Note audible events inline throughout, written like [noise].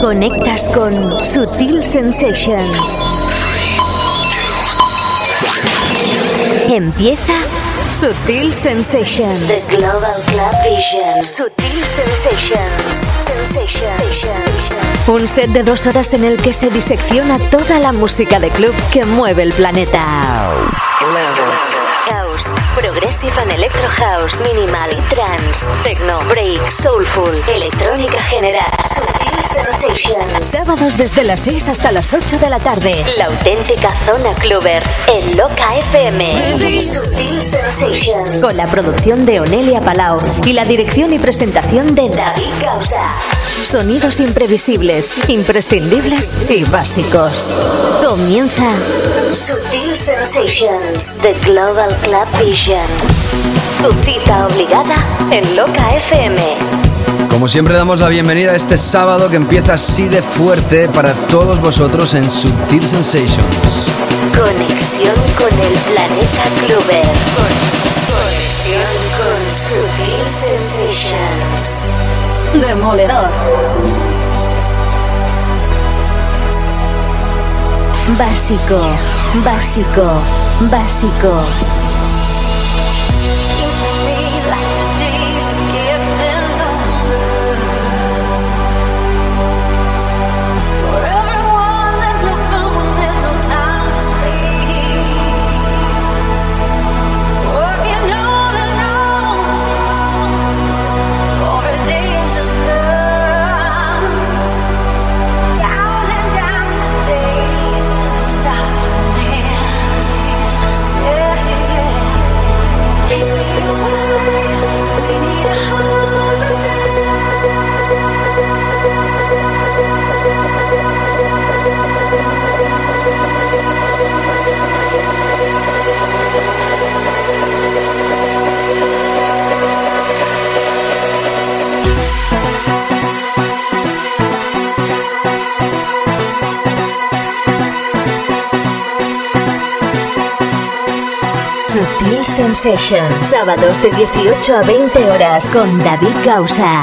Conectas con Sutil Sensations. Empieza Sutil Sensations. The Global Club Vision. Sutil Sensations. Sensations. Un set de dos horas en el que se disecciona toda la música de club que mueve el planeta. House, Progressive and Electro House, Minimal Trance, Techno, Break, Soulful, Electrónica General. Sábados desde las 6 hasta las 8 de la tarde. La auténtica zona cluber en Loca FM. Sutil Sensations. Con la producción de Onelia Palau y la dirección y presentación de David Causa. Sonidos imprevisibles, imprescindibles y básicos. Comienza Sutil Sensations, The Global Club Vision. Tu cita obligada en Loca FM. Como siempre damos la bienvenida a este sábado que empieza así de fuerte para todos vosotros en Sutil Sensations. Conexión con el planeta Clover. Conexión con Sutil Sensations. Demoledor. Básico, básico, básico. Sutil Sensations. Sábados de 18 a 20 horas con David Gausa.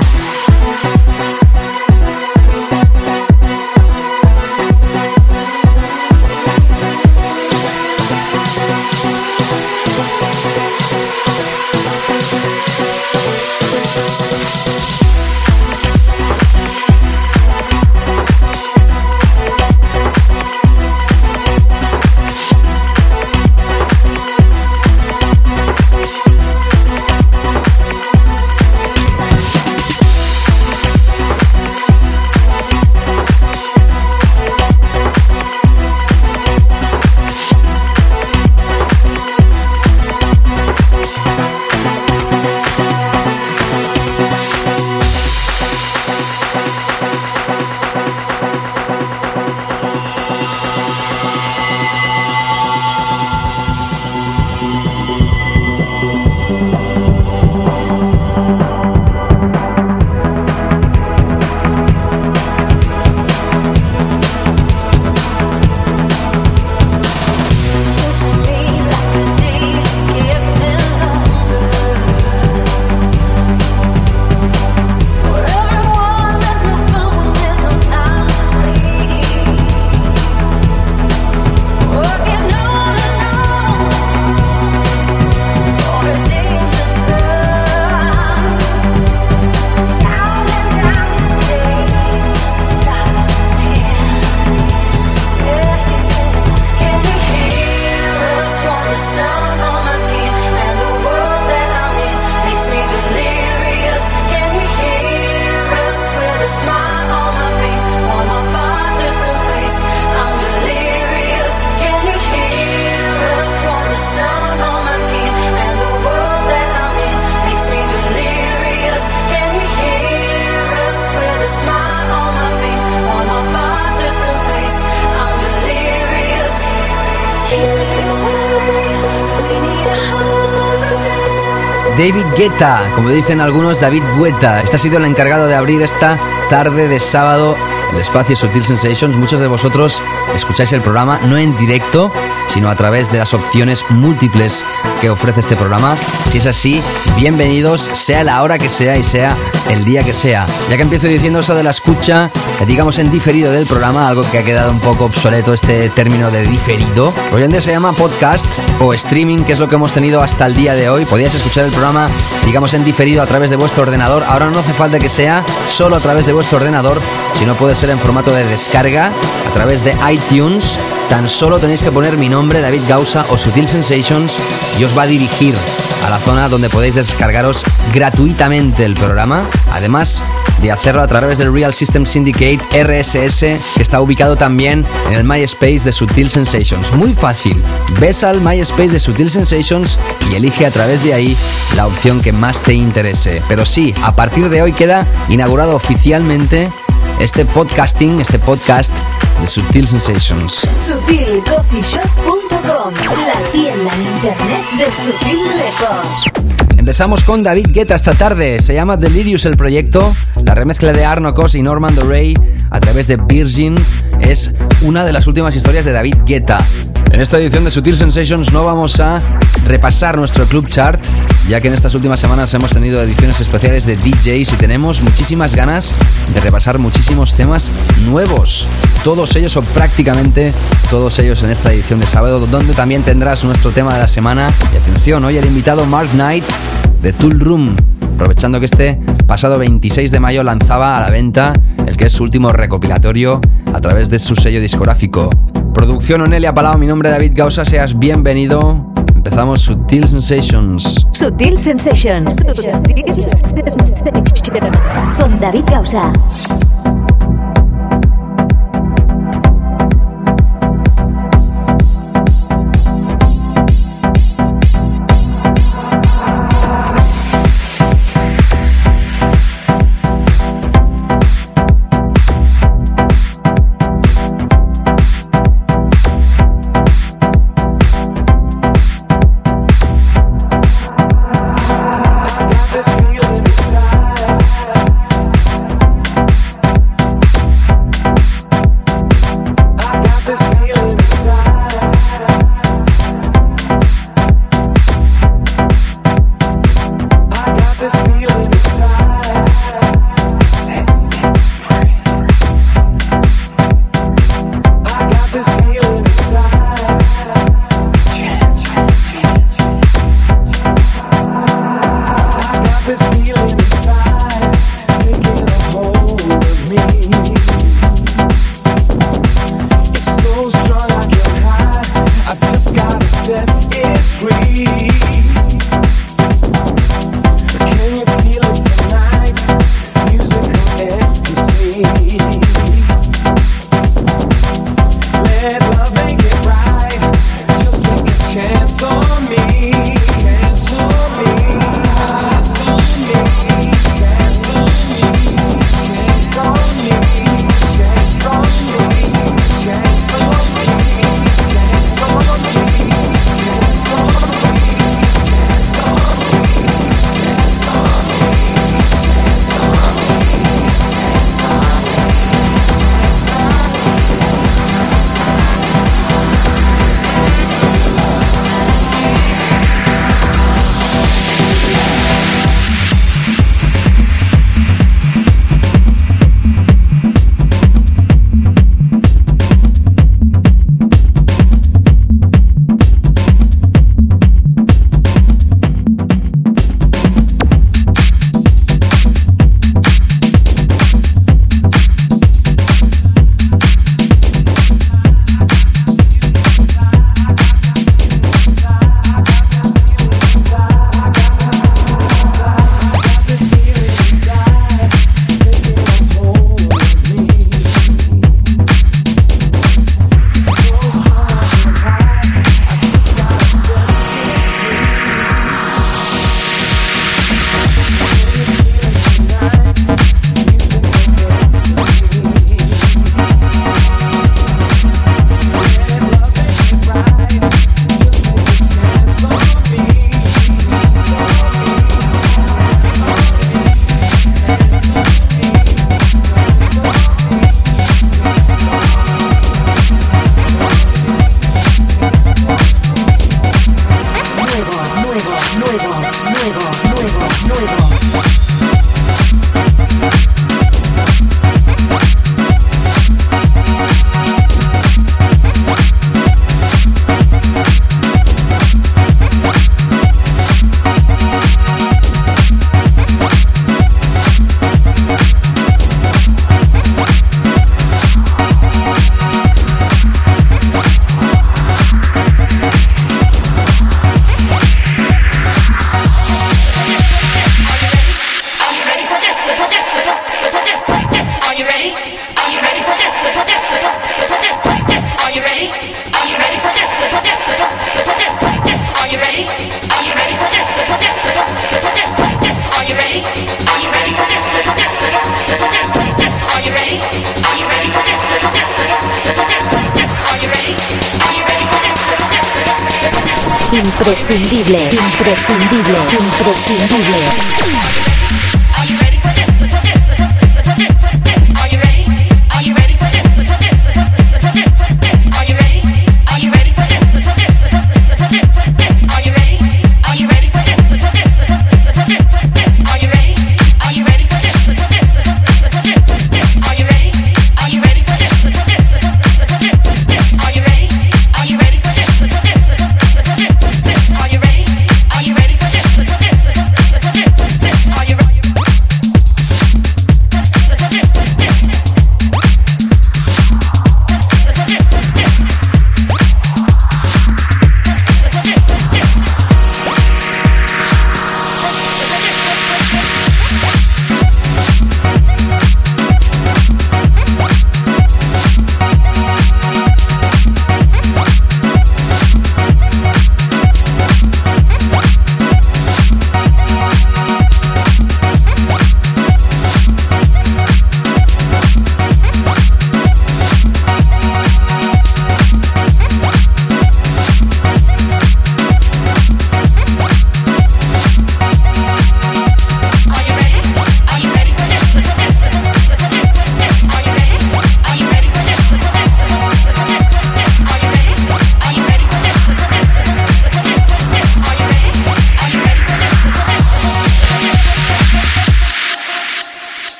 Guetta, como dicen algunos, David Guetta. Este ha sido el encargado de abrir esta tarde de sábado el espacio Sutil Sensations. Muchos de vosotros escucháis el programa no en directo, sino a través de las opciones múltiples que ofrece este programa. Si es así, bienvenidos, sea la hora que sea y sea el día que sea. Ya que empiezo diciendo eso de la escucha, digamos en diferido del programa, algo que ha quedado un poco obsoleto este término de diferido. Hoy en día se llama podcast o streaming, que es lo que hemos tenido hasta el día de hoy. Podías escuchar el programa, digamos en diferido a través de vuestro ordenador. Ahora no hace falta que sea solo a través de vuestro ordenador, sino puede ser en formato de descarga a través de iTunes Tan solo tenéis que poner mi nombre, David Gausa o Sutil Sensations, y os va a dirigir a la zona donde podéis descargaros gratuitamente el programa. Además de hacerlo a través del Real System Syndicate RSS, que está ubicado también en el MySpace de Sutil Sensations. Muy fácil. Ves al MySpace de Sutil Sensations y elige a través de ahí la opción que más te interese. Pero sí, a partir de hoy queda inaugurado oficialmente este podcasting, este podcast de Sutil Sensations. SutilCoffeeShop.com, la tienda en internet de Sutil Records. Empezamos con David Guetta esta tarde. Se llama Delirious el proyecto. La remezcla de Arno Cos y Norman Rey a través de Virgin es una de las últimas historias de David Guetta. En esta edición de Sutil Sensations no vamos a repasar nuestro club chart, ya que en estas últimas semanas hemos tenido ediciones especiales de DJs y tenemos muchísimas ganas de repasar muchísimos temas nuevos. Todos ellos o prácticamente todos ellos en esta edición de sábado, donde también tendrás nuestro tema de la semana. Y atención, hoy el invitado Mark Knight de Tool Room, aprovechando que este pasado 26 de mayo lanzaba a la venta el que es su último recopilatorio a través de su sello discográfico. Producción Onelia Palau, mi nombre es David Gausa, seas bienvenido. Empezamos Sutil Sensations. Sutil Sensations. Con David Gausa.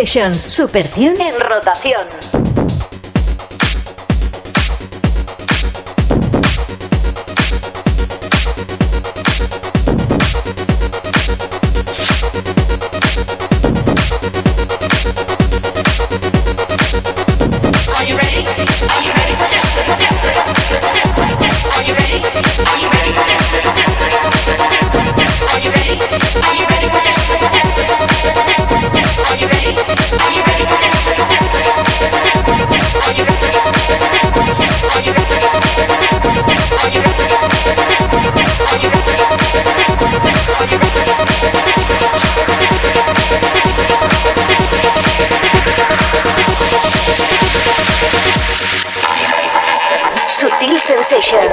Sensations, Super en rotación. Session.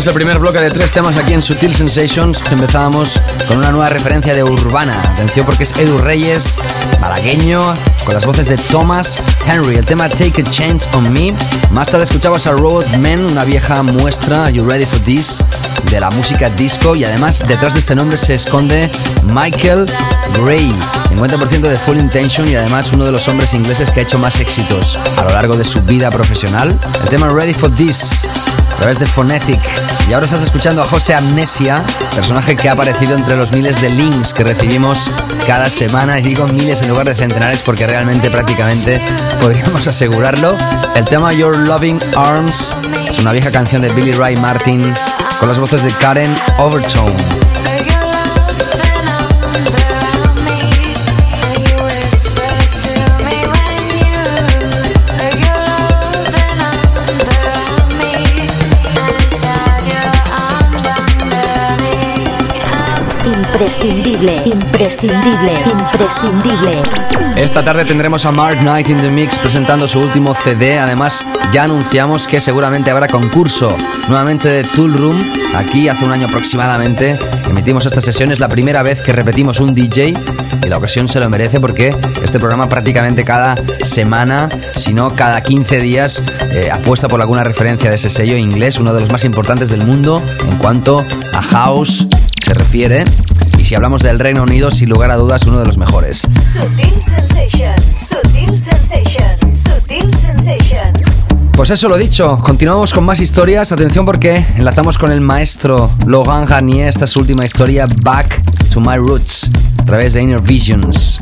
Sensations. el primer bloque de tres temas aquí en Sutil Sensations. Empezábamos con una nueva referencia de Urbana. Atención porque es Edu Reyes, malagueño, con las voces de Thomas Henry. El tema Take a Chance on Me. Más tarde escuchabas a Men, una vieja muestra, Are You Ready for This? de la música disco. Y además detrás de este nombre se esconde Michael Gray, 50% de Full Intention y además uno de los hombres ingleses que ha hecho más éxitos a lo largo de su vida profesional. El tema Ready for This través de Phonetic. Y ahora estás escuchando a José Amnesia, personaje que ha aparecido entre los miles de links que recibimos cada semana. Y digo miles en lugar de centenares porque realmente prácticamente [laughs] podríamos asegurarlo. El tema Your Loving Arms es una vieja canción de Billy Ray Martin con las voces de Karen Overtone. Imprescindible, imprescindible, imprescindible. Esta tarde tendremos a Mark Knight in the Mix presentando su último CD. Además, ya anunciamos que seguramente habrá concurso nuevamente de Tool Room. Aquí hace un año aproximadamente emitimos esta sesión. Es la primera vez que repetimos un DJ y la ocasión se lo merece porque este programa prácticamente cada semana, si no cada 15 días, eh, apuesta por alguna referencia de ese sello inglés, uno de los más importantes del mundo en cuanto a house se refiere si hablamos del Reino Unido, sin lugar a dudas, uno de los mejores. Pues eso lo dicho, continuamos con más historias. Atención porque enlazamos con el maestro Logan Garnier, esta es su última historia, Back to My Roots, a través de Inner Visions.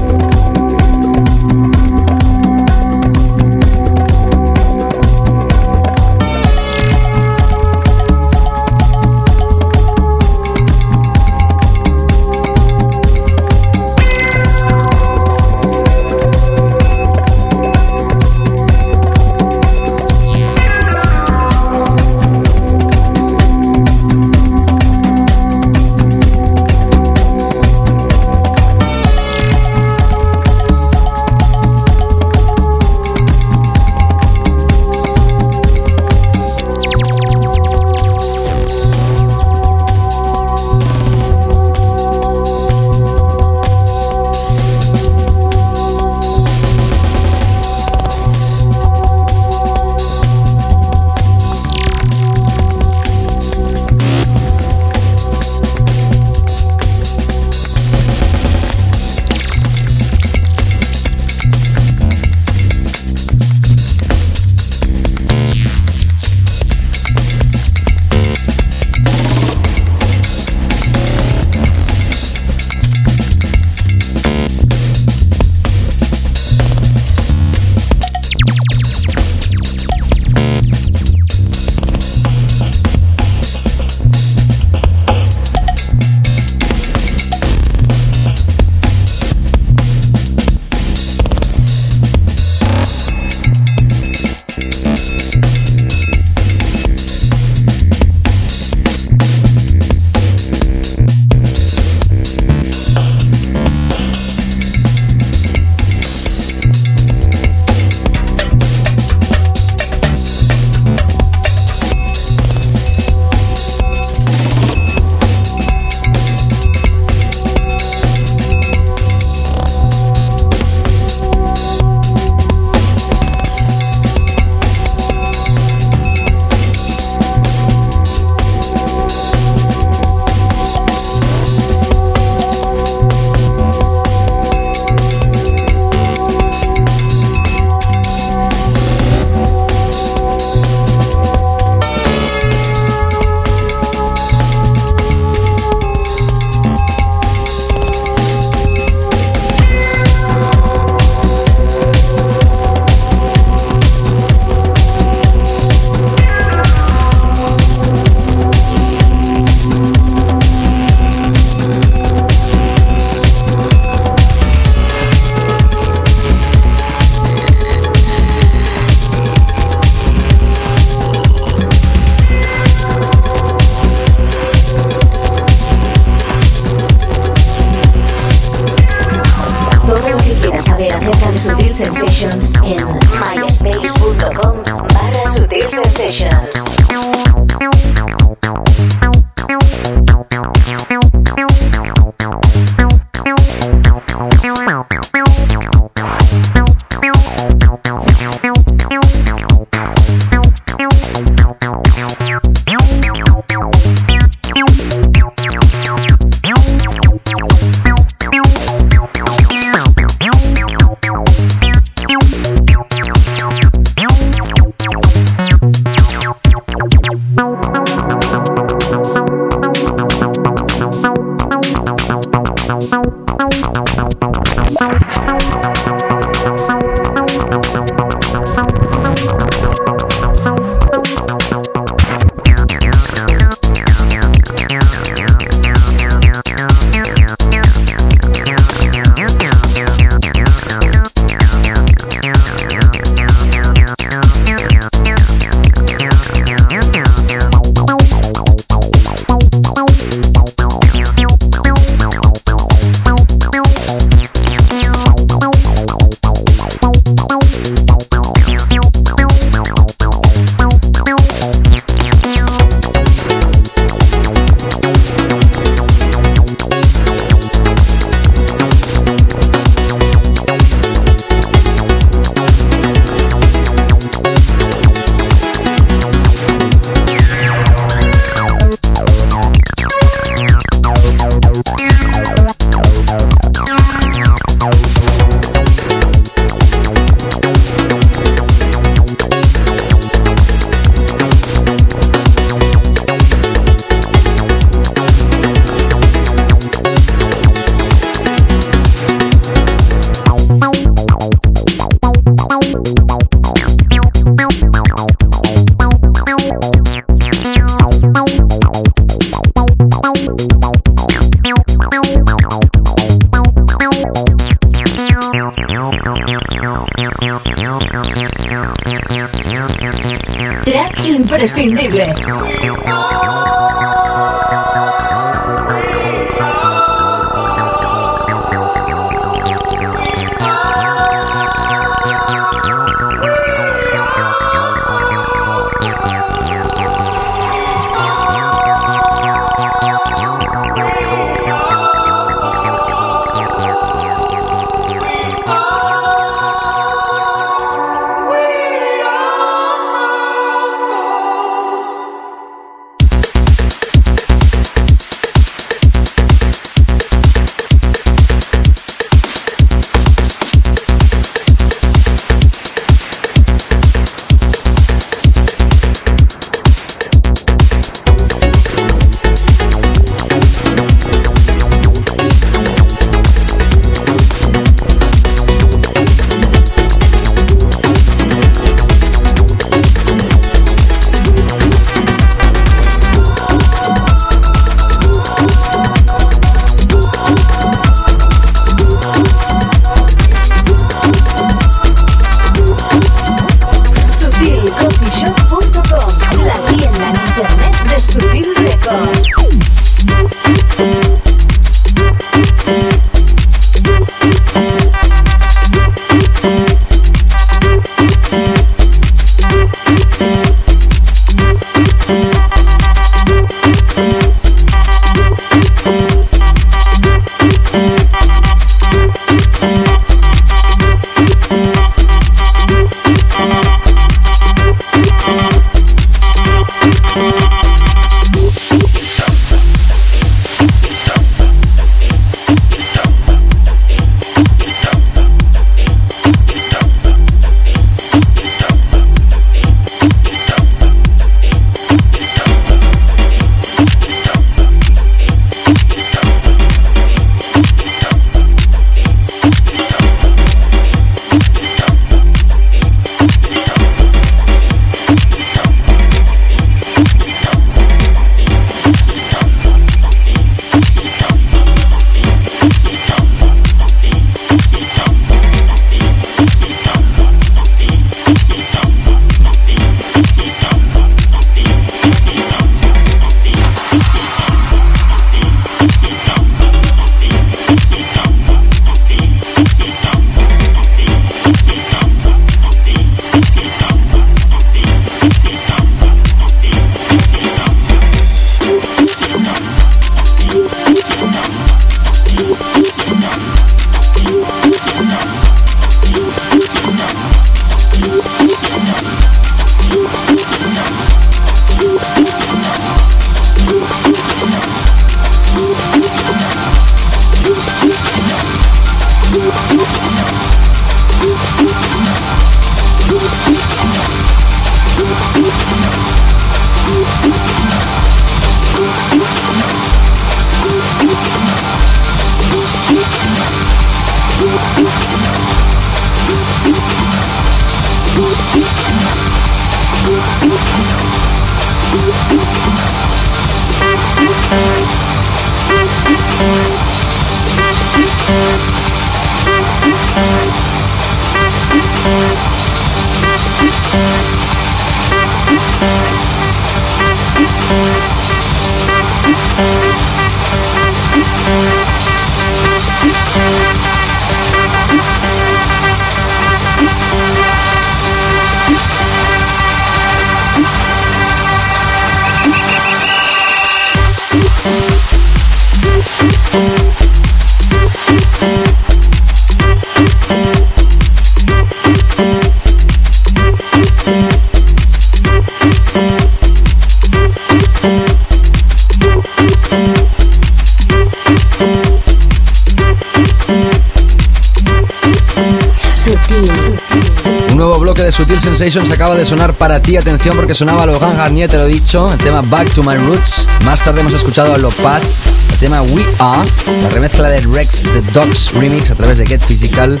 Sensations acaba de sonar para ti. Atención porque sonaba Logan Garnier, te lo he dicho. El tema Back to My Roots. Más tarde hemos escuchado a Lo Paz. El tema We Are. La remezcla de Rex The Dogs Remix a través de Get Physical.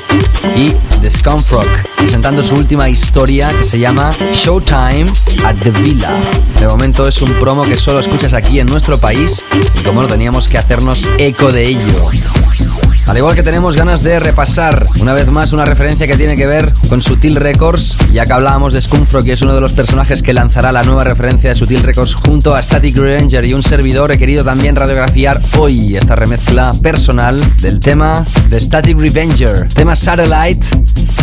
Y The Scumfrog. Presentando su última historia que se llama Showtime at the Villa. De momento es un promo que solo escuchas aquí en nuestro país. Y como no teníamos que hacernos eco de ello. Al igual que tenemos ganas de repasar una vez más una referencia que tiene que ver con Sutil Records, ya que hablábamos de Scumfro, que es uno de los personajes que lanzará la nueva referencia de Sutil Records junto a Static Revenger y un servidor, he querido también radiografiar hoy esta remezcla personal del tema de Static Revenger, tema Satellite,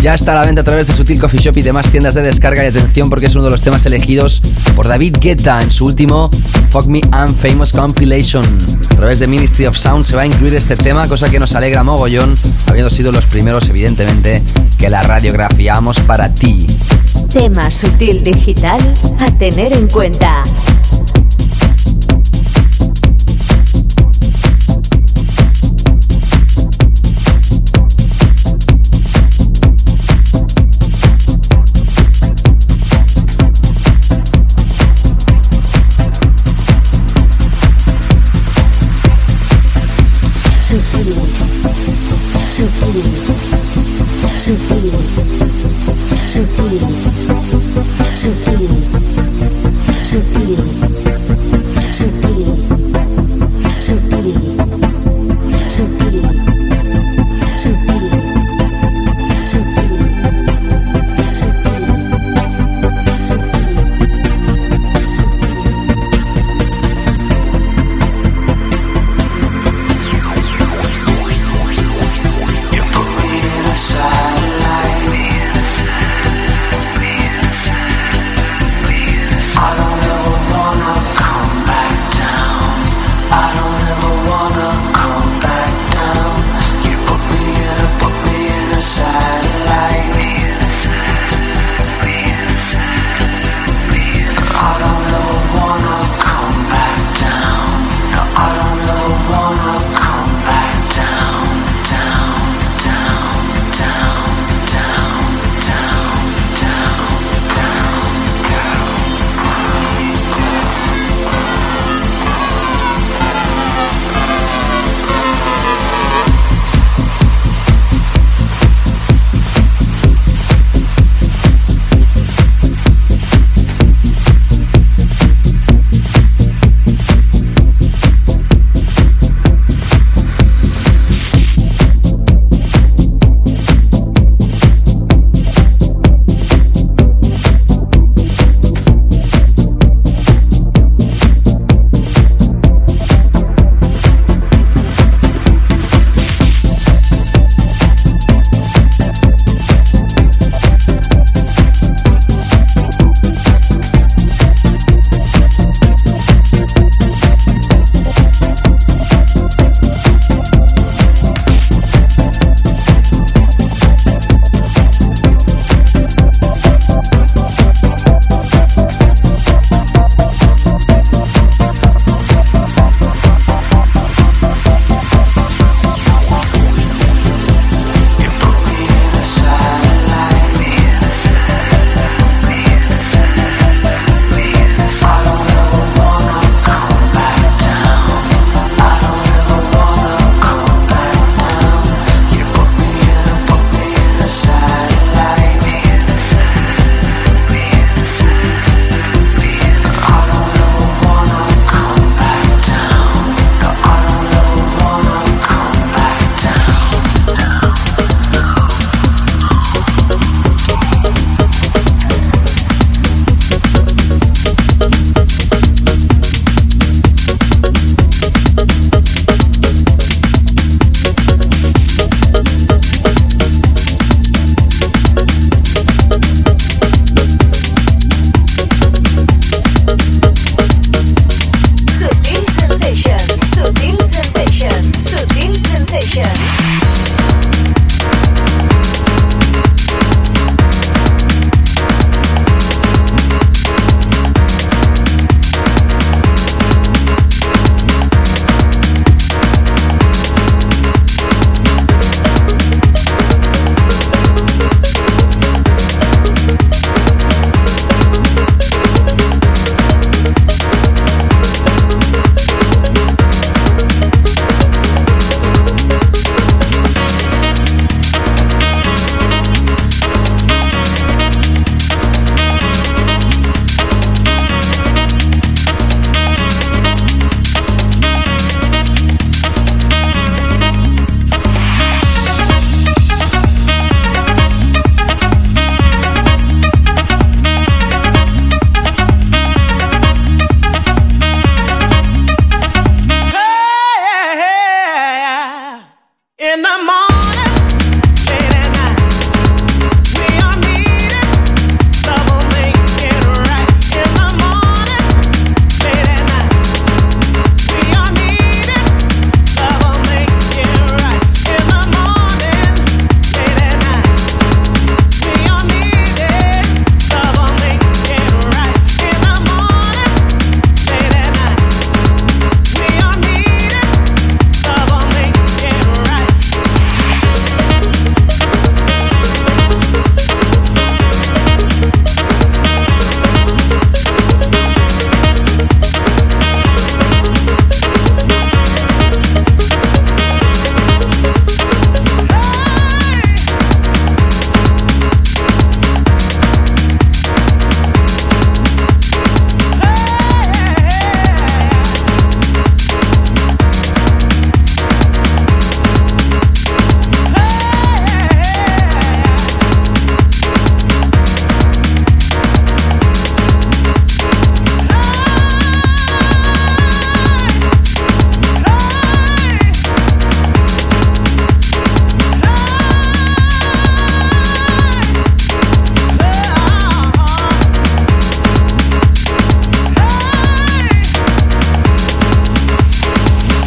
ya está a la venta a través de Sutil Coffee Shop y demás tiendas de descarga y atención porque es uno de los temas elegidos por David Guetta en su último Fuck Me I'm Famous Compilation. A través de Ministry of Sound se va a incluir este tema, cosa que nos alegra mogollón, habiendo sido los primeros, evidentemente, que la radiografiamos para ti. Tema sutil digital a tener en cuenta.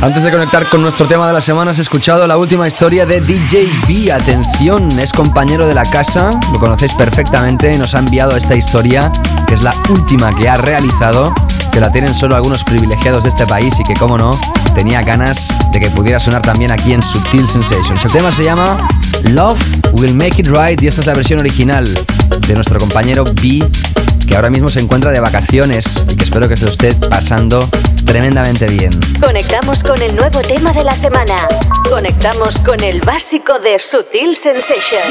Antes de conectar con nuestro tema de la semana, has escuchado la última historia de DJ B. Atención, es compañero de la casa, lo conocéis perfectamente nos ha enviado esta historia, que es la última que ha realizado, que la tienen solo algunos privilegiados de este país y que, como no, tenía ganas de que pudiera sonar también aquí en Subtil Sensations. El tema se llama Love Will Make It Right y esta es la versión original de nuestro compañero B que ahora mismo se encuentra de vacaciones y que espero que se lo esté pasando tremendamente bien. Conectamos con el nuevo tema de la semana. Conectamos con el básico de Sutil Sensations.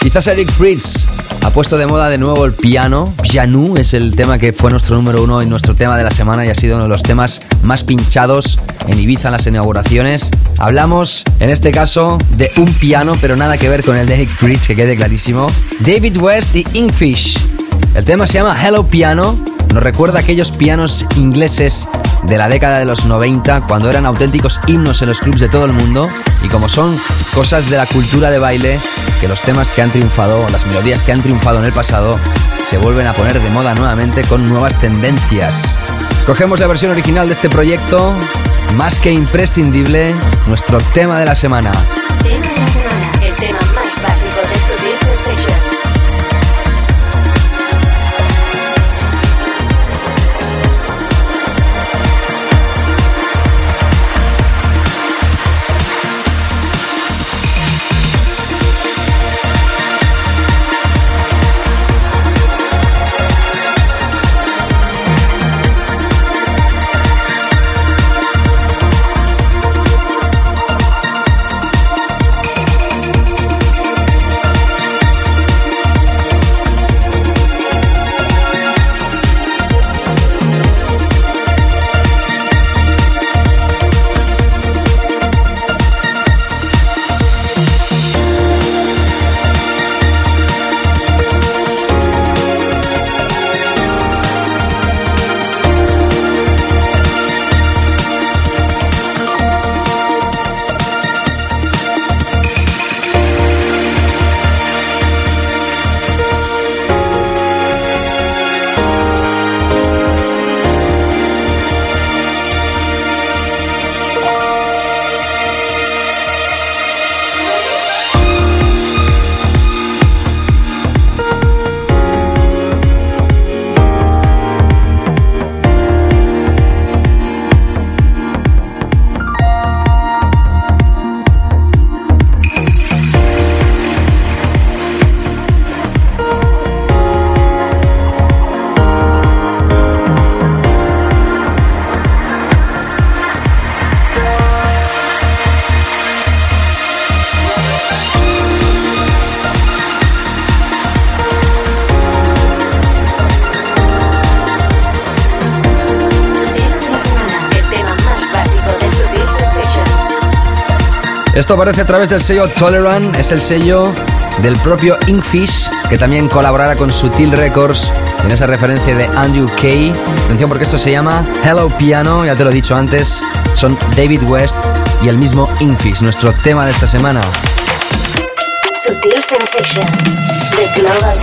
Quizás Eric Fritz ha puesto de moda de nuevo el piano. Pianu es el tema que fue nuestro número uno y nuestro tema de la semana y ha sido uno de los temas más pinchados en Ibiza en las inauguraciones. Hablamos, en este caso, de un piano, pero nada que ver con el de Eric Fritz, que quede clarísimo. David West y Inkfish. El tema se llama Hello Piano. Nos recuerda aquellos pianos ingleses de la década de los 90, cuando eran auténticos himnos en los clubs de todo el mundo, y como son cosas de la cultura de baile, que los temas que han triunfado, las melodías que han triunfado en el pasado, se vuelven a poner de moda nuevamente con nuevas tendencias. Escogemos la versión original de este proyecto, más que imprescindible, nuestro tema de la semana. Aparece a través del sello Tolerant, es el sello del propio Inkfish, que también colaborará con Sutil Records en esa referencia de Andrew Kay. Atención porque esto se llama Hello Piano, ya te lo he dicho antes, son David West y el mismo Inkfish, nuestro tema de esta semana. Sutil Sensations, The Global.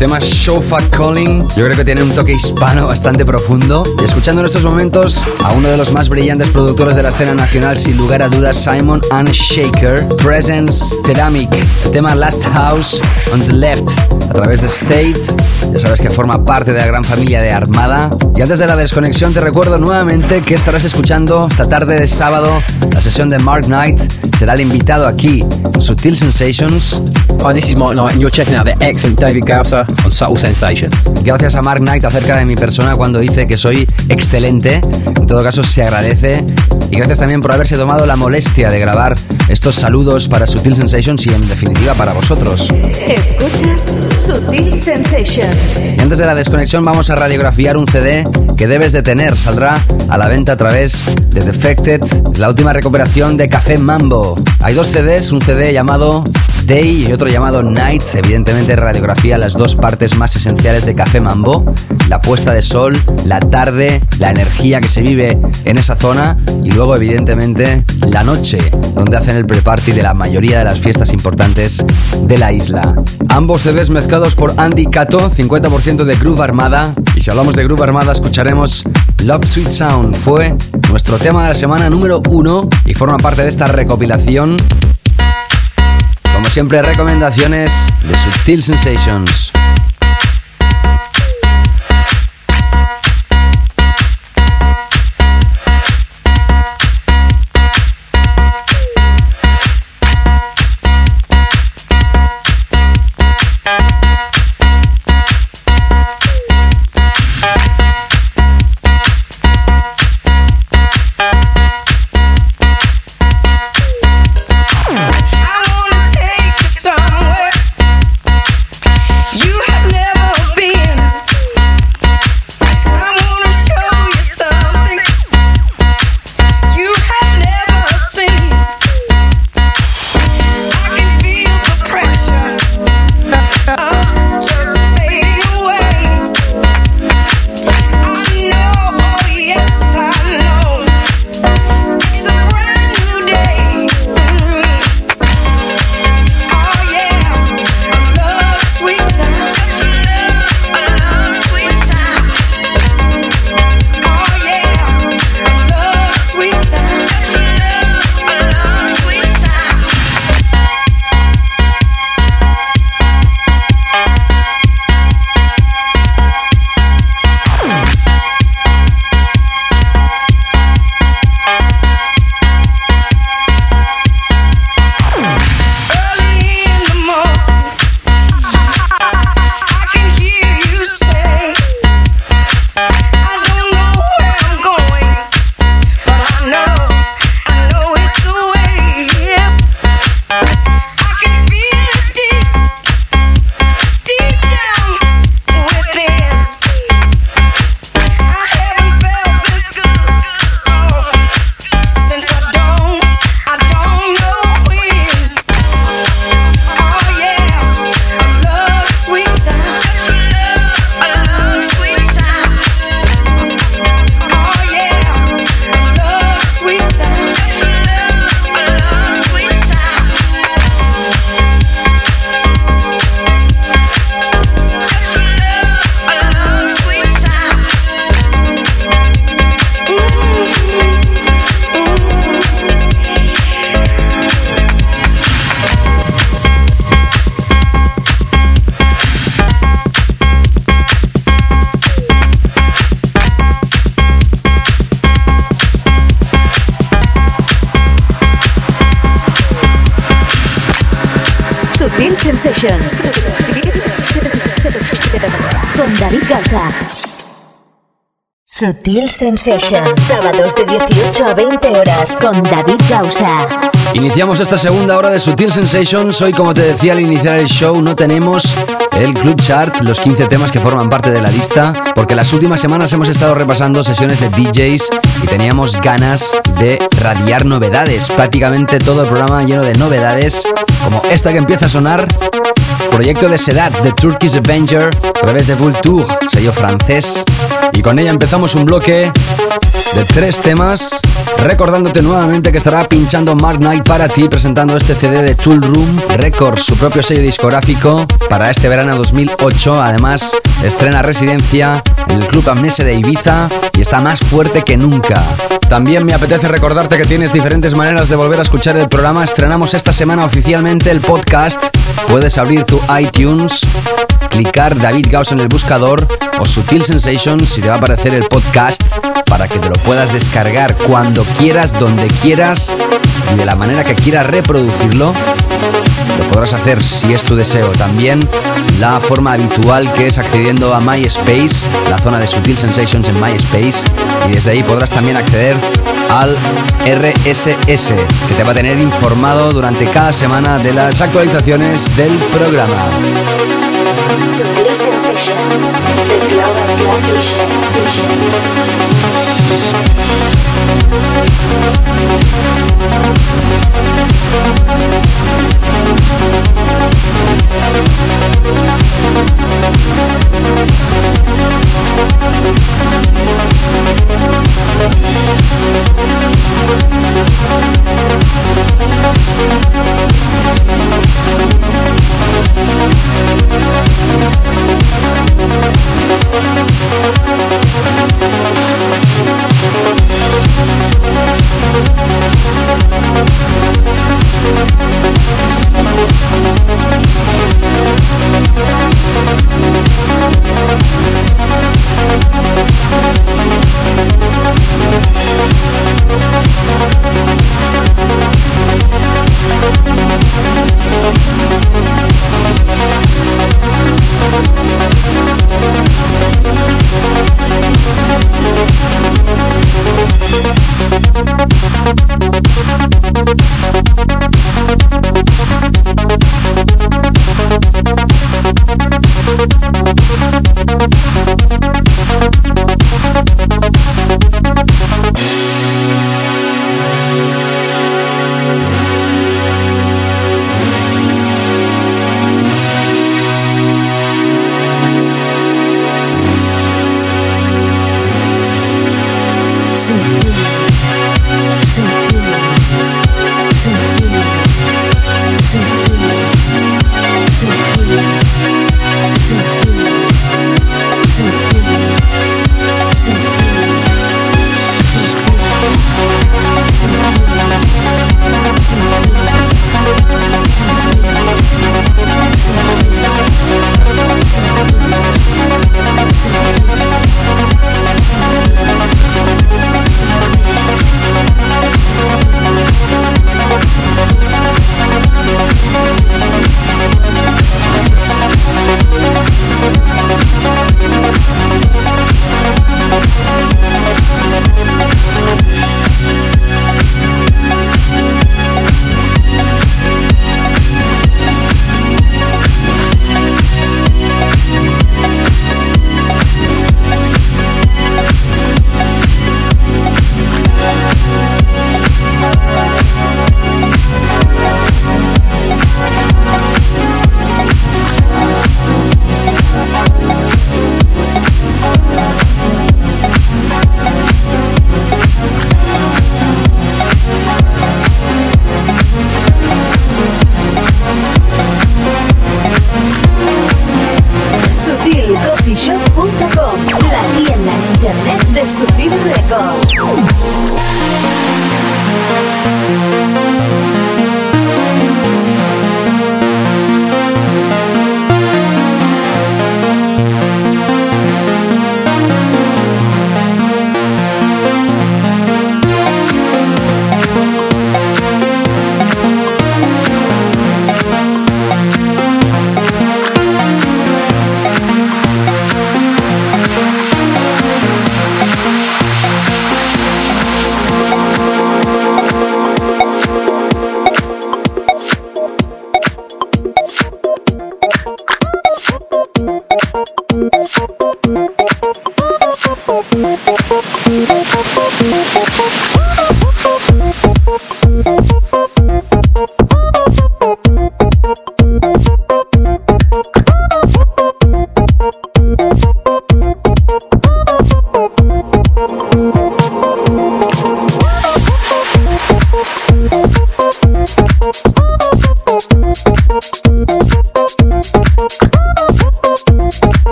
Tema Shofa Calling. Yo creo que tiene un toque hispano bastante profundo. Y escuchando en estos momentos a uno de los más brillantes productores de la escena nacional, sin lugar a dudas, Simon and Shaker, Presence Ceramic, el tema Last House on the Left, a través de State. Ya sabes que forma parte de la gran familia de Armada. Y antes de la desconexión, te recuerdo nuevamente que estarás escuchando esta tarde de sábado la sesión de Mark Knight. Será el invitado aquí, Sutil Sensations. Hi, this is Mark Knight, and you're checking out the excellent David Gausser on Subtle Sensation. Gracias a Mark Knight acerca de mi persona cuando dice que soy excelente. En todo caso, se agradece. Y gracias también por haberse tomado la molestia de grabar estos saludos para Sutil Sensations y en definitiva para vosotros. Escuchas Sutil Sensations. Y antes de la desconexión vamos a radiografiar un CD que debes de tener. Saldrá a la venta a través de Defected, la última recuperación de Café Mambo. Hay dos CDs, un CD llamado Day y otro llamado Night. Evidentemente radiografía las dos partes más esenciales de Café Mambo. La puesta de sol, la tarde, la energía que se vive en esa zona y luego evidentemente la noche, donde hacen el pre-party de la mayoría de las fiestas importantes de la isla. Ambos CDs mezclados por Andy Cato, 50% de Groove Armada. Y si hablamos de Groove Armada escucharemos Love Sweet Sound. Fue nuestro tema de la semana número uno y forma parte de esta recopilación como siempre, recomendaciones de Subtil Sensations. Sutil Sensation. Sábados de 18 a 20 horas con David Gausa. Iniciamos esta segunda hora de Sutil Sensations. Hoy, como te decía al iniciar el show, no tenemos el Club Chart, los 15 temas que forman parte de la lista, porque las últimas semanas hemos estado repasando sesiones de DJs y teníamos ganas de radiar novedades. Prácticamente todo el programa lleno de novedades, como esta que empieza a sonar proyecto de Sedat, The Turkish Avenger, a través de Vulture, sello francés. Y con ella empezamos un bloque de tres temas, recordándote nuevamente que estará pinchando Mark Knight para ti, presentando este CD de Tool Room Records, su propio sello discográfico, para este verano 2008. Además, estrena residencia en el Club Amnesia de Ibiza y está más fuerte que nunca. También me apetece recordarte que tienes diferentes maneras de volver a escuchar el programa. Estrenamos esta semana oficialmente el podcast. Puedes abrir tu iTunes, clicar David Gauss en el buscador o Sutil Sensations y te va a aparecer el podcast para que te lo puedas descargar cuando quieras, donde quieras y de la manera que quieras reproducirlo. Lo podrás hacer si es tu deseo. También la forma habitual que es accediendo a MySpace, la zona de Sutil Sensations en MySpace. Y desde ahí podrás también acceder al RSS, que te va a tener informado durante cada semana de las actualizaciones del programa. Subtle sensations that glow at your. Thank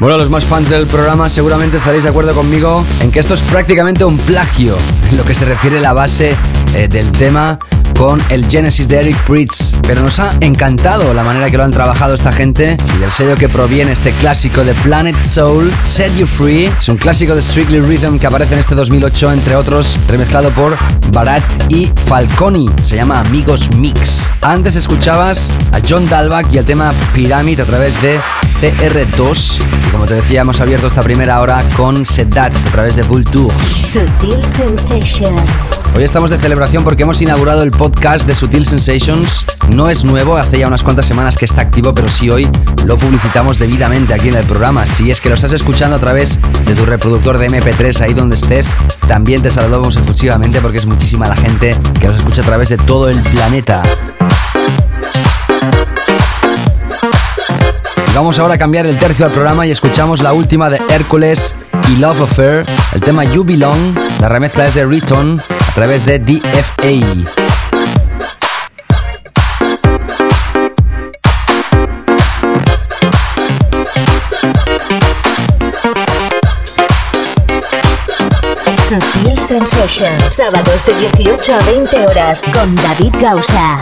Bueno, los más fans del programa seguramente estaréis de acuerdo conmigo en que esto es prácticamente un plagio en lo que se refiere a la base eh, del tema con el Genesis de Eric Pritz. Pero nos ha encantado la manera que lo han trabajado esta gente y del sello que proviene este clásico de Planet Soul, Set You Free. Es un clásico de Strictly Rhythm que aparece en este 2008, entre otros, remezclado por Barat y Falconi. Se llama Amigos Mix. Antes escuchabas a John Dalbach y el tema Pyramid a través de CR2. Y como te decía, hemos abierto esta primera hora con Sedat a través de Vulture. Sutil Sensations. Hoy estamos de celebración porque hemos inaugurado el podcast de Sutil Sensations. No es nuevo, hace ya unas cuantas semanas que está activo, pero sí hoy lo publicitamos debidamente aquí en el programa. Si es que lo estás escuchando a través de tu reproductor de MP3 ahí donde estés, también te saludamos efusivamente porque es muchísima la gente que nos escucha a través de todo el planeta. Vamos ahora a cambiar el tercio al programa y escuchamos la última de Hércules y Love Affair, el tema You Belong, la remezcla es de Riton a través de DFA. Sutil Sensations. Sábados de 18 a 20 horas con David Gausa.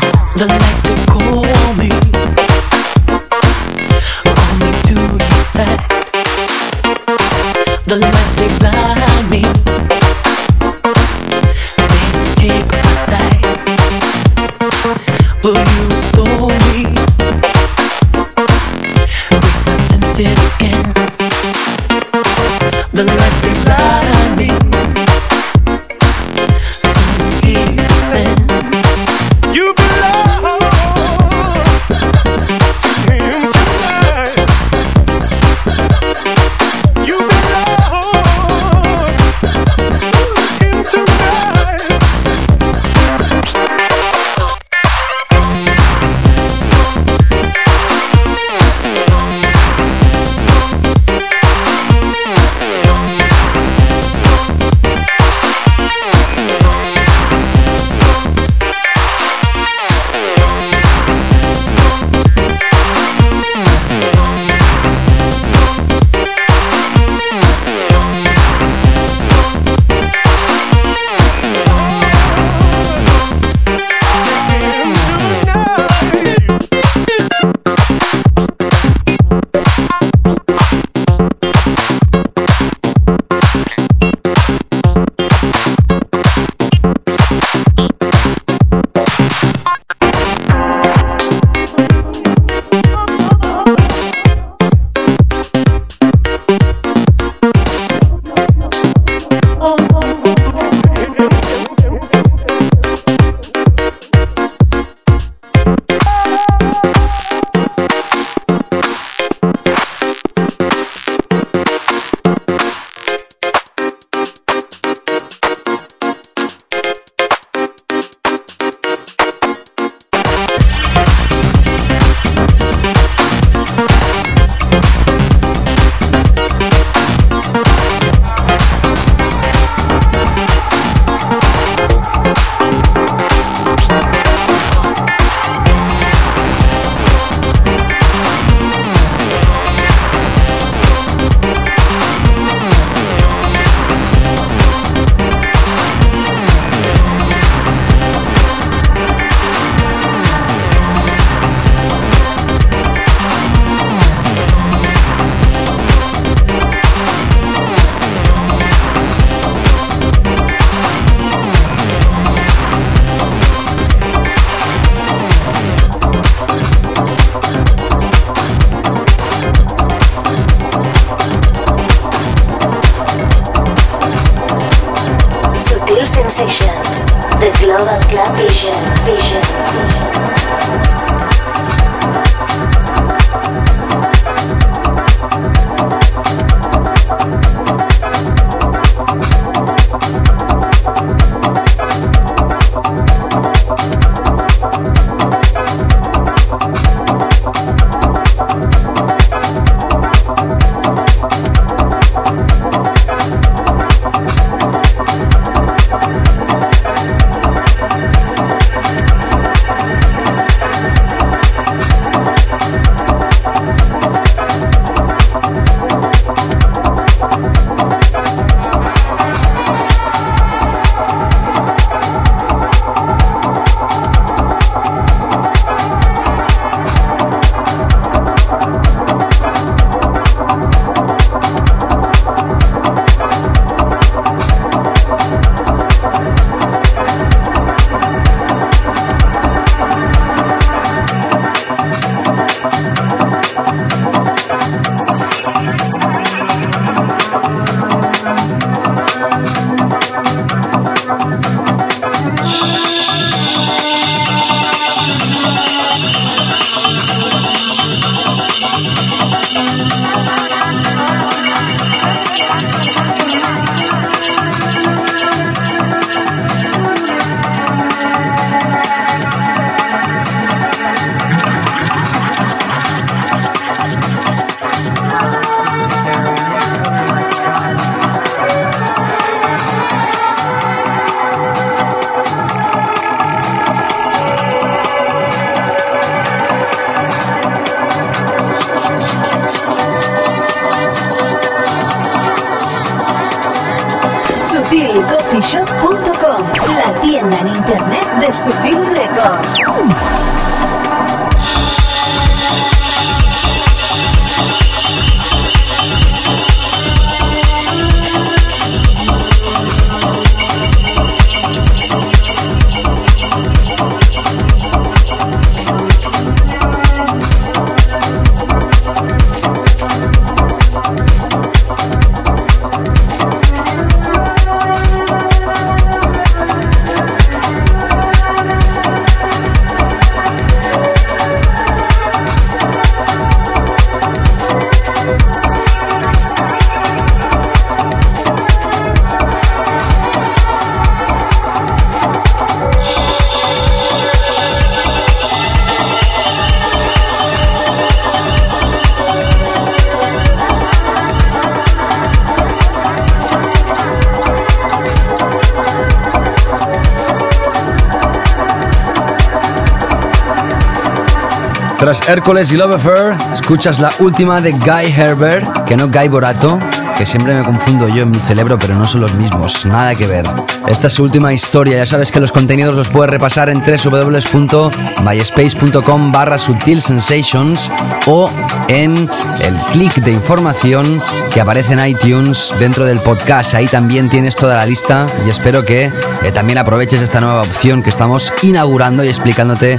Tras Hércules y Love Affair, escuchas la última de Guy Herbert, que no Guy Borato, que siempre me confundo yo en mi cerebro, pero no son los mismos, nada que ver. Esta es su última historia, ya sabes que los contenidos los puedes repasar en www.myspace.com barra Sutil Sensations o en el clic de información que aparece en iTunes dentro del podcast. Ahí también tienes toda la lista y espero que eh, también aproveches esta nueva opción que estamos inaugurando y explicándote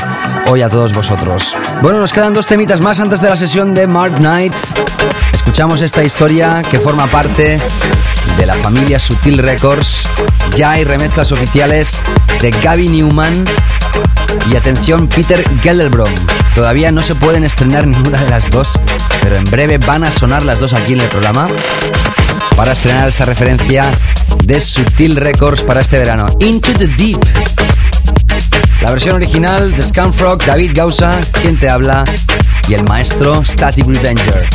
hoy a todos vosotros. Bueno, nos quedan dos temitas más antes de la sesión de Mark Knight. Escuchamos esta historia que forma parte de la familia Sutil Records. Ya hay remezclas oficiales de Gaby Newman y atención Peter Gellerbrom. Todavía no se pueden estrenar ninguna de las dos, pero en breve van a sonar las dos aquí en el programa para estrenar esta referencia de Sutil Records para este verano. Into the Deep. La versión original de Scumfrog, David Gausa, quien te habla, y el maestro Static Revenger.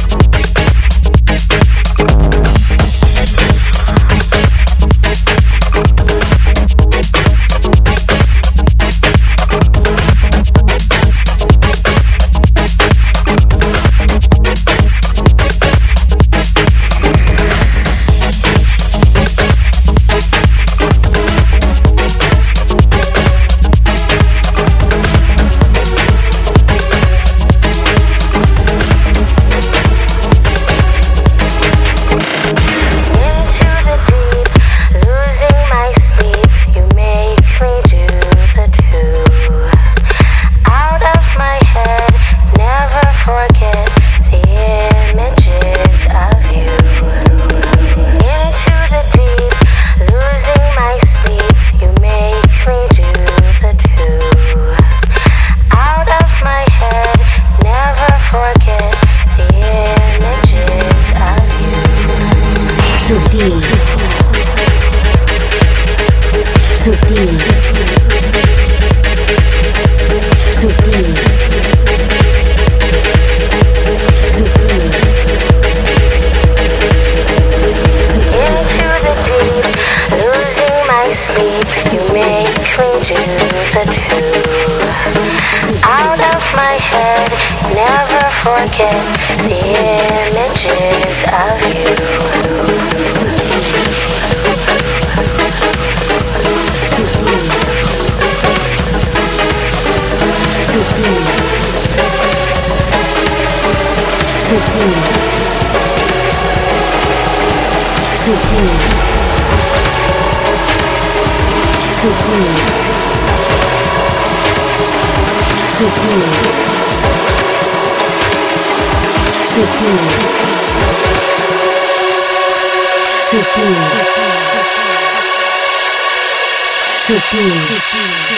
We do the do. Out of my head, never forget the images of you. Too easy. Too. Sublime. Sublime. Sublime. Sublime. Sublime. Sublime.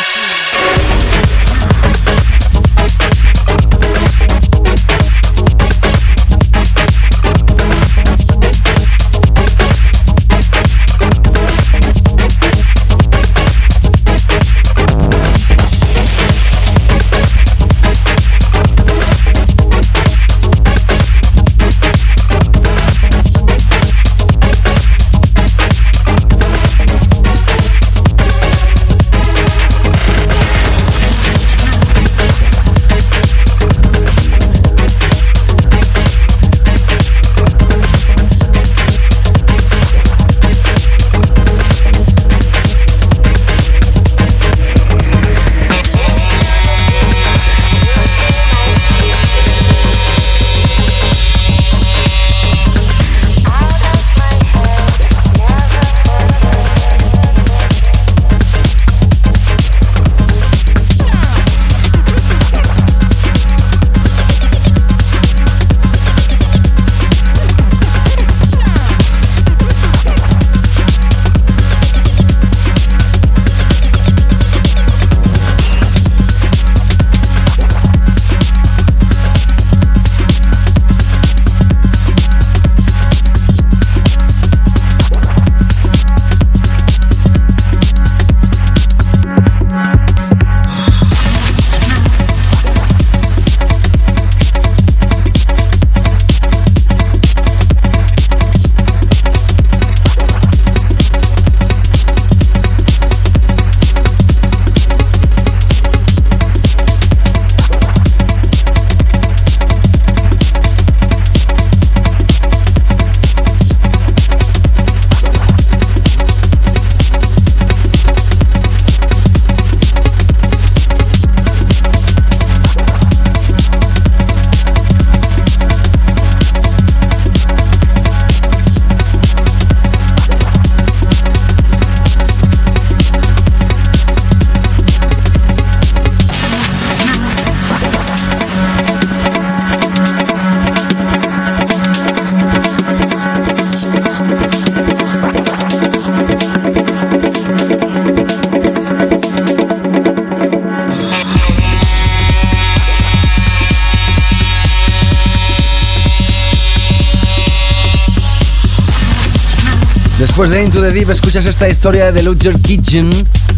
Después de Into the Deep escuchas esta historia de Luther Kitchen,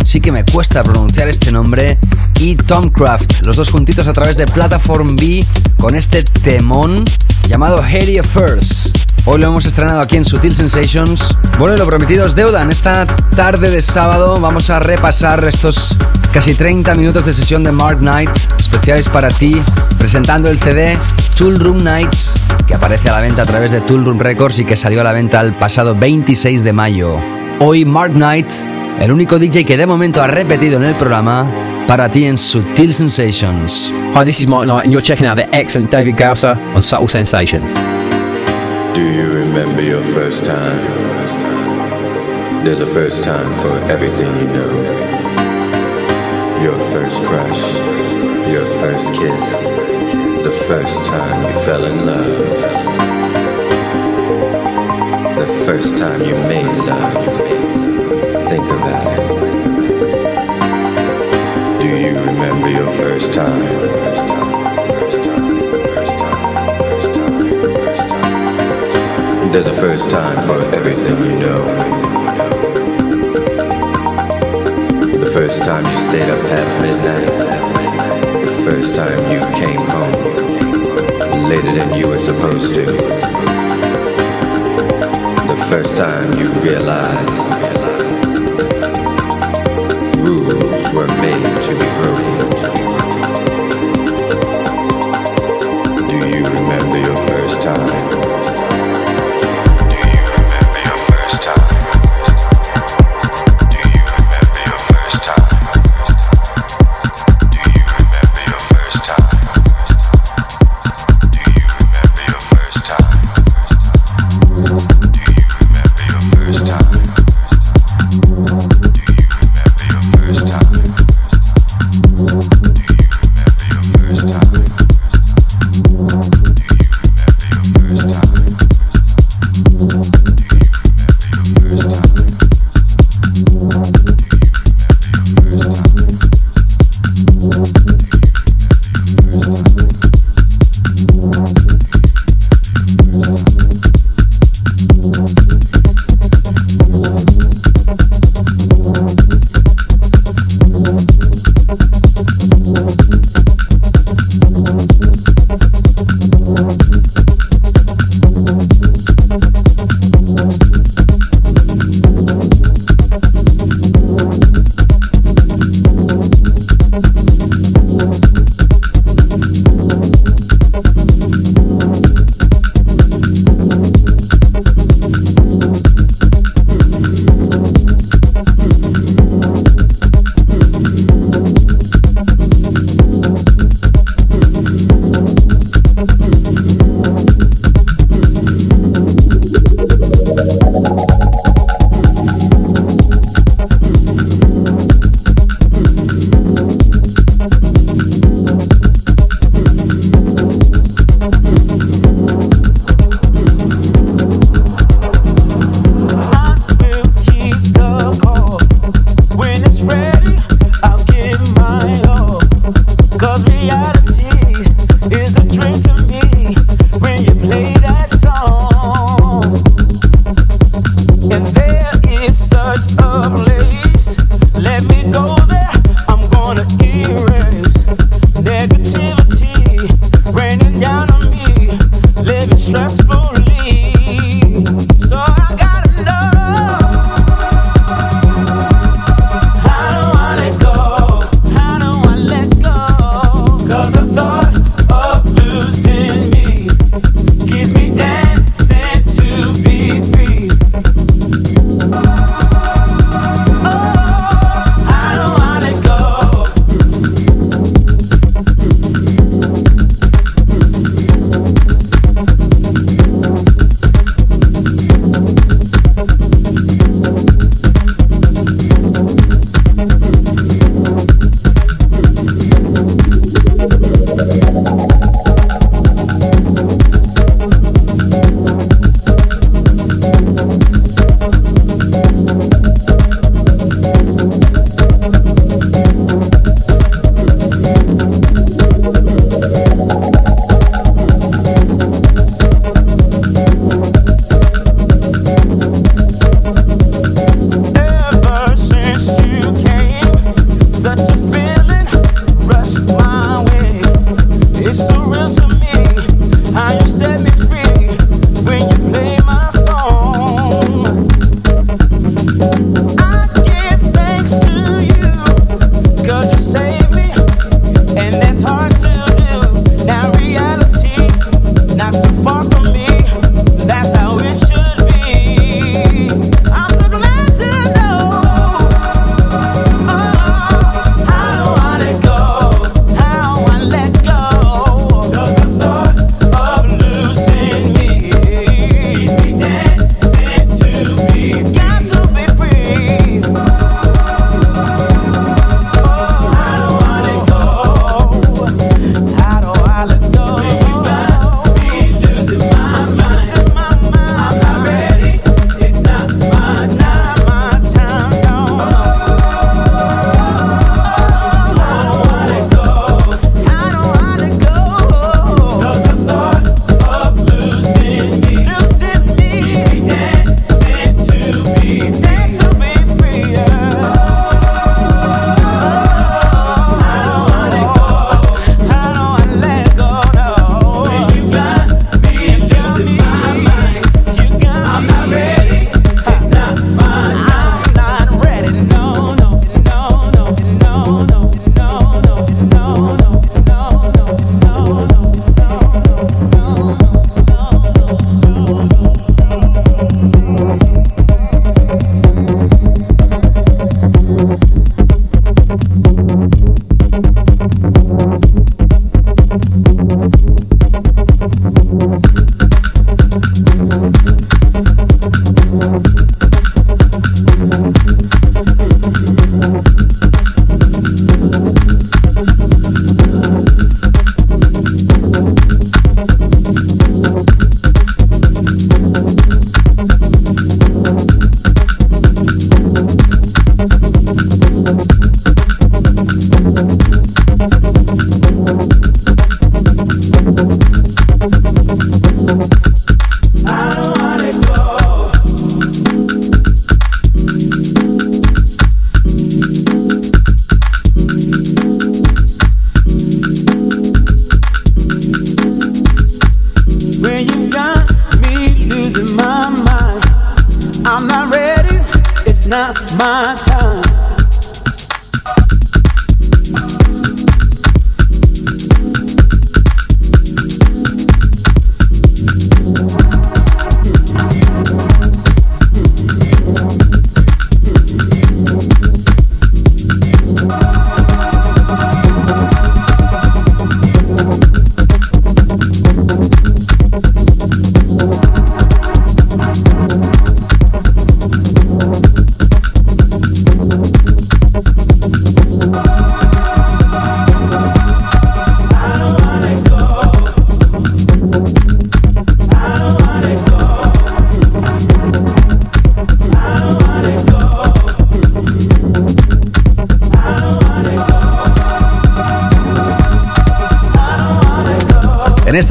sí que me cuesta pronunciar este nombre, y Tom Craft, los dos juntitos a través de Platform B con este temón llamado Harry Affairs. Hoy lo hemos estrenado aquí en Sutil Sensations. Bueno, lo prometido es deuda. En esta tarde de sábado vamos a repasar estos casi 30 minutos de sesión de Mark Knight, especiales para ti, presentando el CD Tool Room Nights, que aparece a la venta a través de Tool Room Records y que salió a la venta el pasado 26 de mayo. Hoy Mark Knight, el único DJ que de momento ha repetido en el programa, para ti en Sutil Sensations. Hi, this is Mark Knight, and you're checking out the excellent David Gausser on Subtle Sensations. Do you remember your first time? There's a first time for everything you know. Your first crush, your first kiss, the first time you fell in love. The first time you made love. Think about it. Do you remember your first time? There's a first time for everything you know. The first time you stayed up past midnight. The first time you came home later than you were supposed to. The first time you realized rules were made to be broken. Do you remember your first time?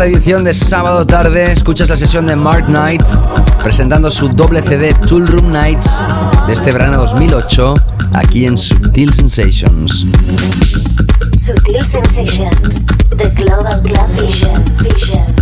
Edición de sábado tarde escuchas la sesión de Mark Knight presentando su doble CD Tool Room Nights de este verano 2008 aquí en Subtil Sensations. Sutil Sensations, The Global Club. Vision. Vision.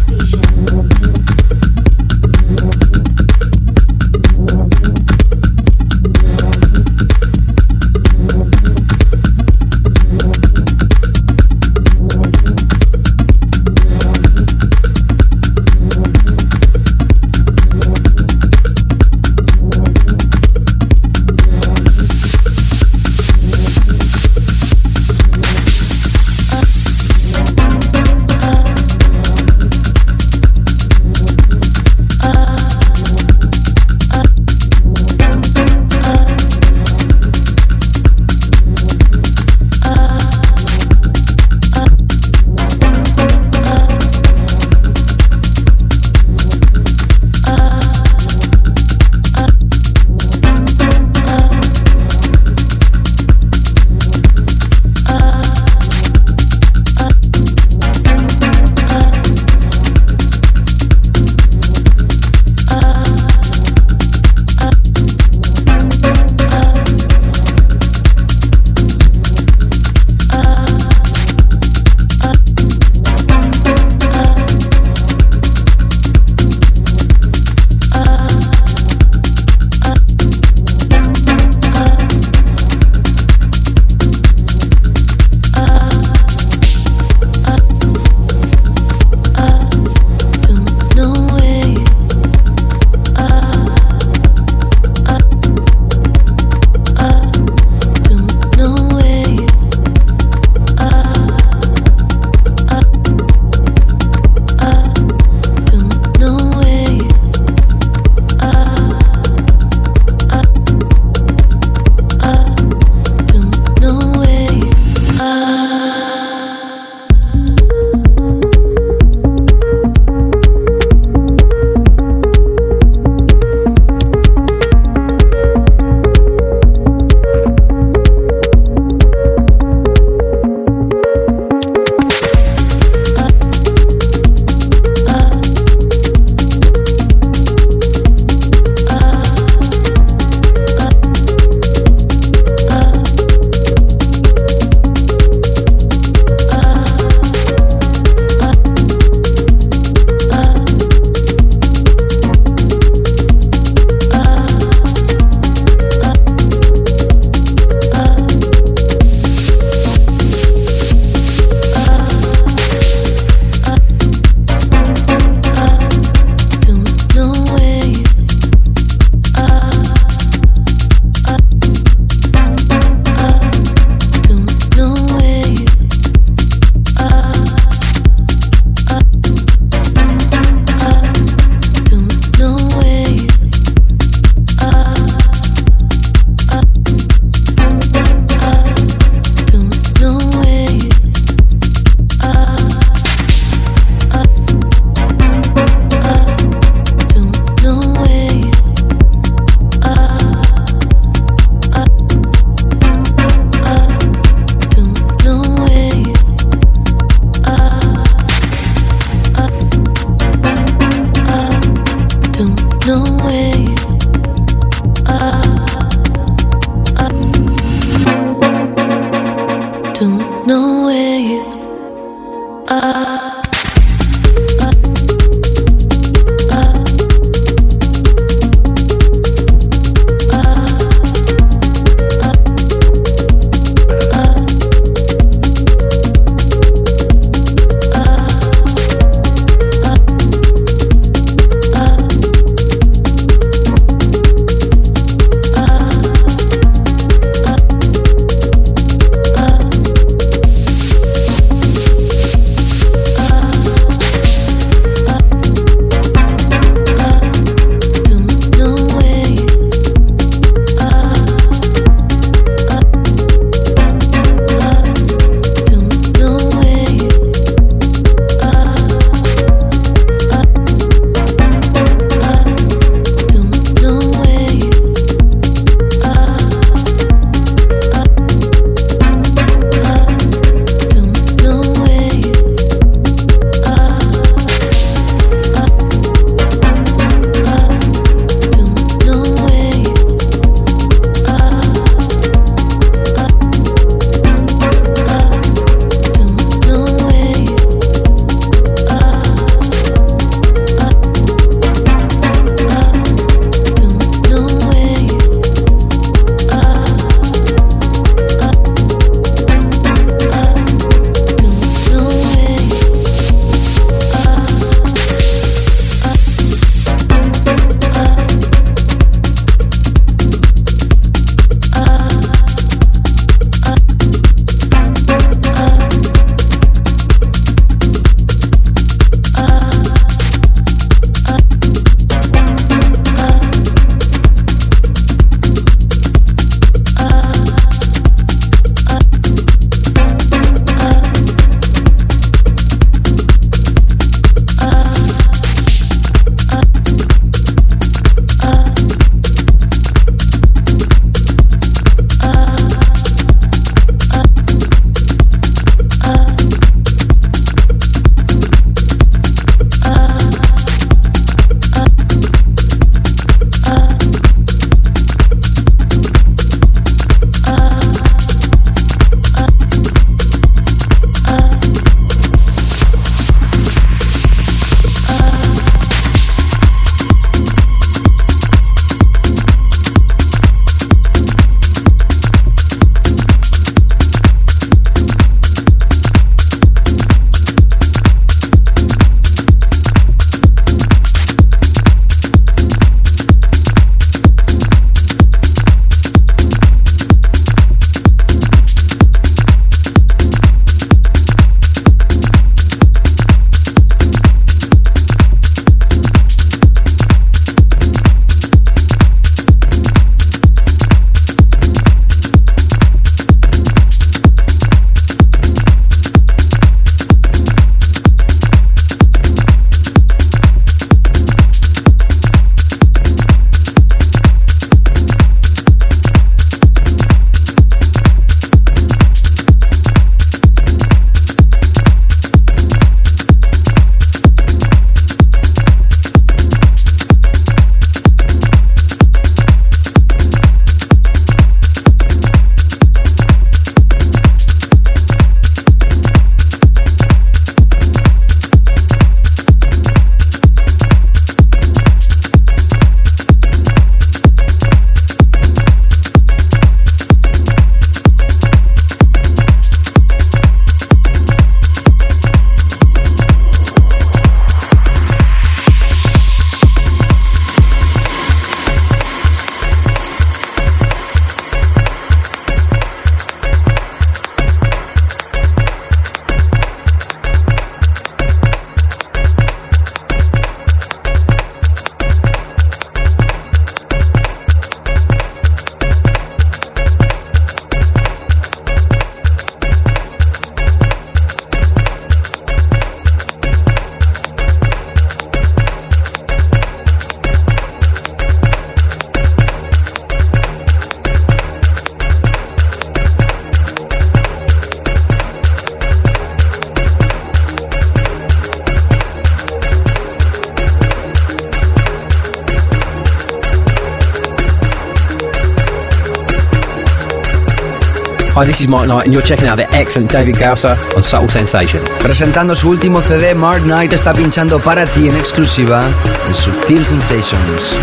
This is Mark Knight, and you're checking out the excellent David Gausser on Subtle Sensations. Presentando su último CD, Mark Knight está pinchando para ti en exclusiva en Subtil Sensations.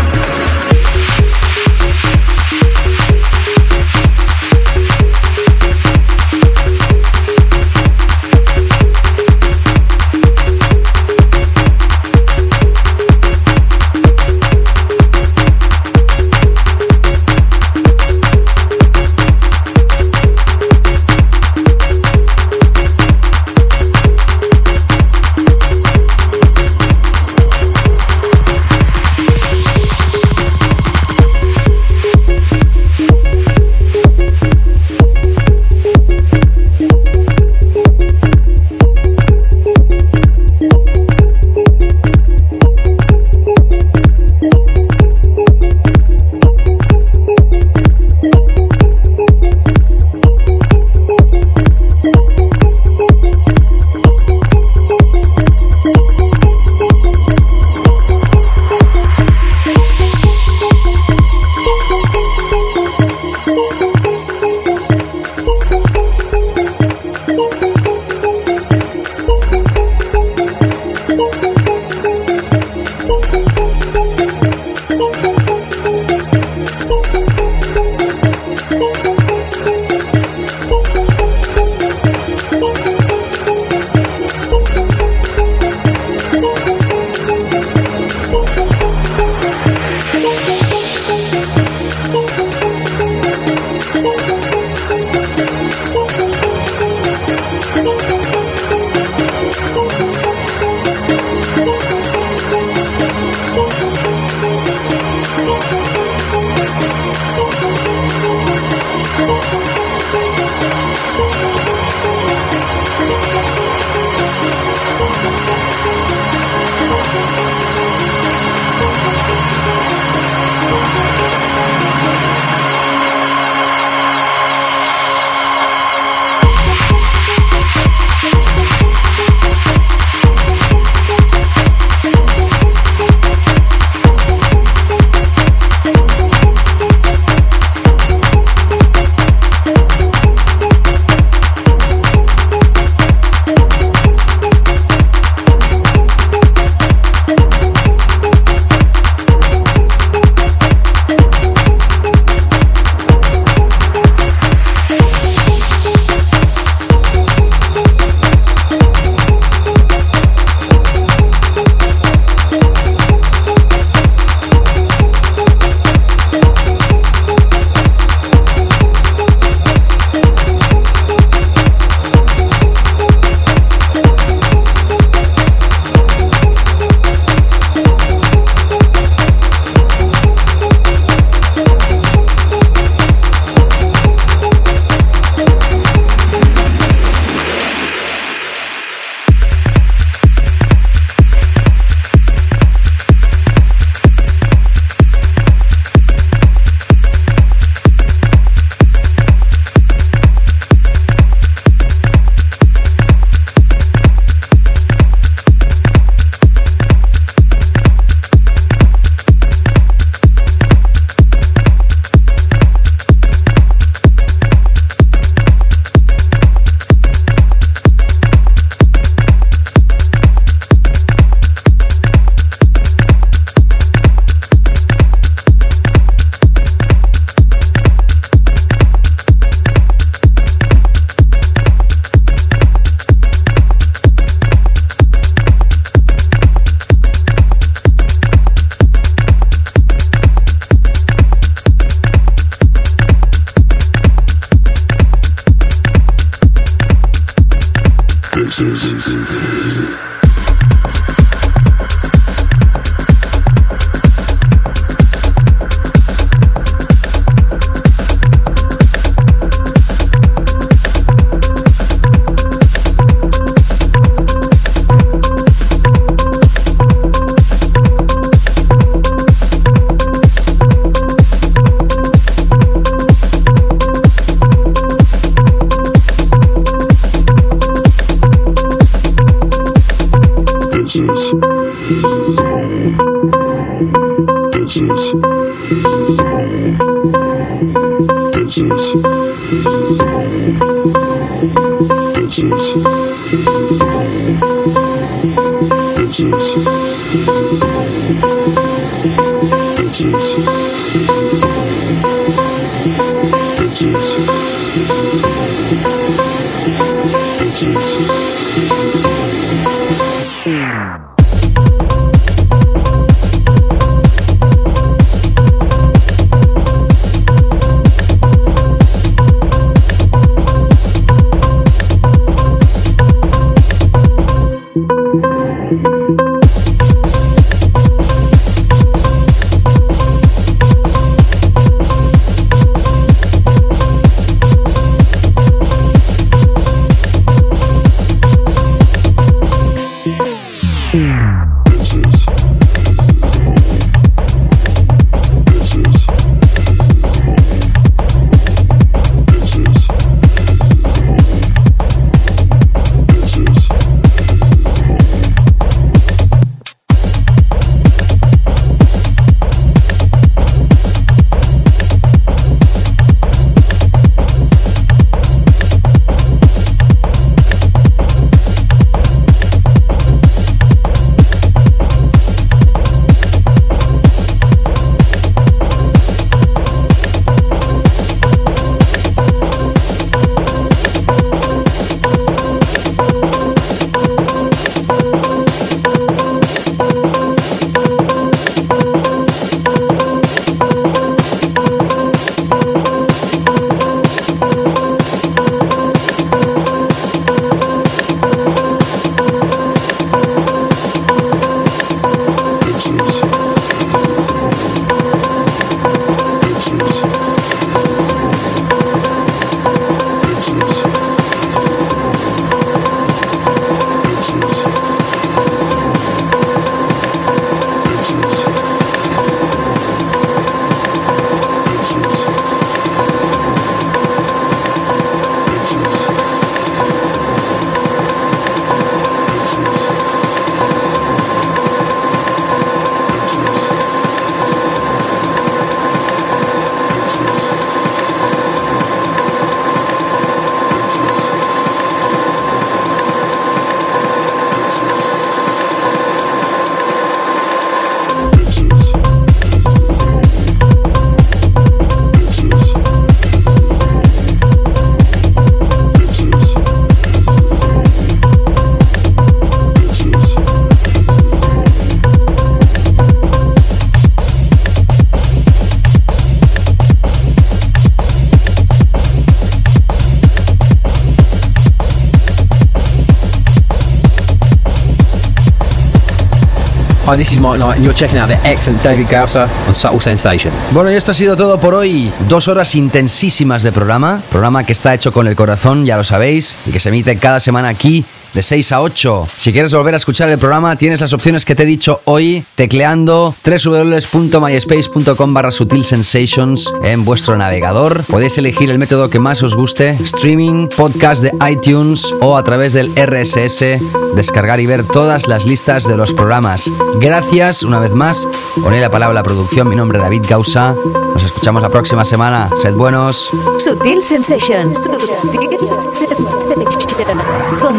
Hi, this is Mike Knight, and you're checking out the excellent David Gausser on Subtle Sensations. Bueno, y esto ha sido todo por hoy. Dos horas intensísimas de programa. Programa que está hecho con el corazón, ya lo sabéis, y que se emite cada semana aquí de 6 a 8. Si quieres volver a escuchar el programa, tienes las opciones que te he dicho hoy tecleando www.myspace.com barra Sutil Sensations en vuestro navegador. Podéis elegir el método que más os guste, streaming, podcast de iTunes o a través del RSS, descargar y ver todas las listas de los programas. Gracias una vez más. Poné la palabra a la producción. Mi nombre es David Gausa. Nos escuchamos la próxima semana. Sed buenos. Sutil Sensations.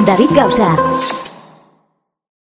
David Gausa.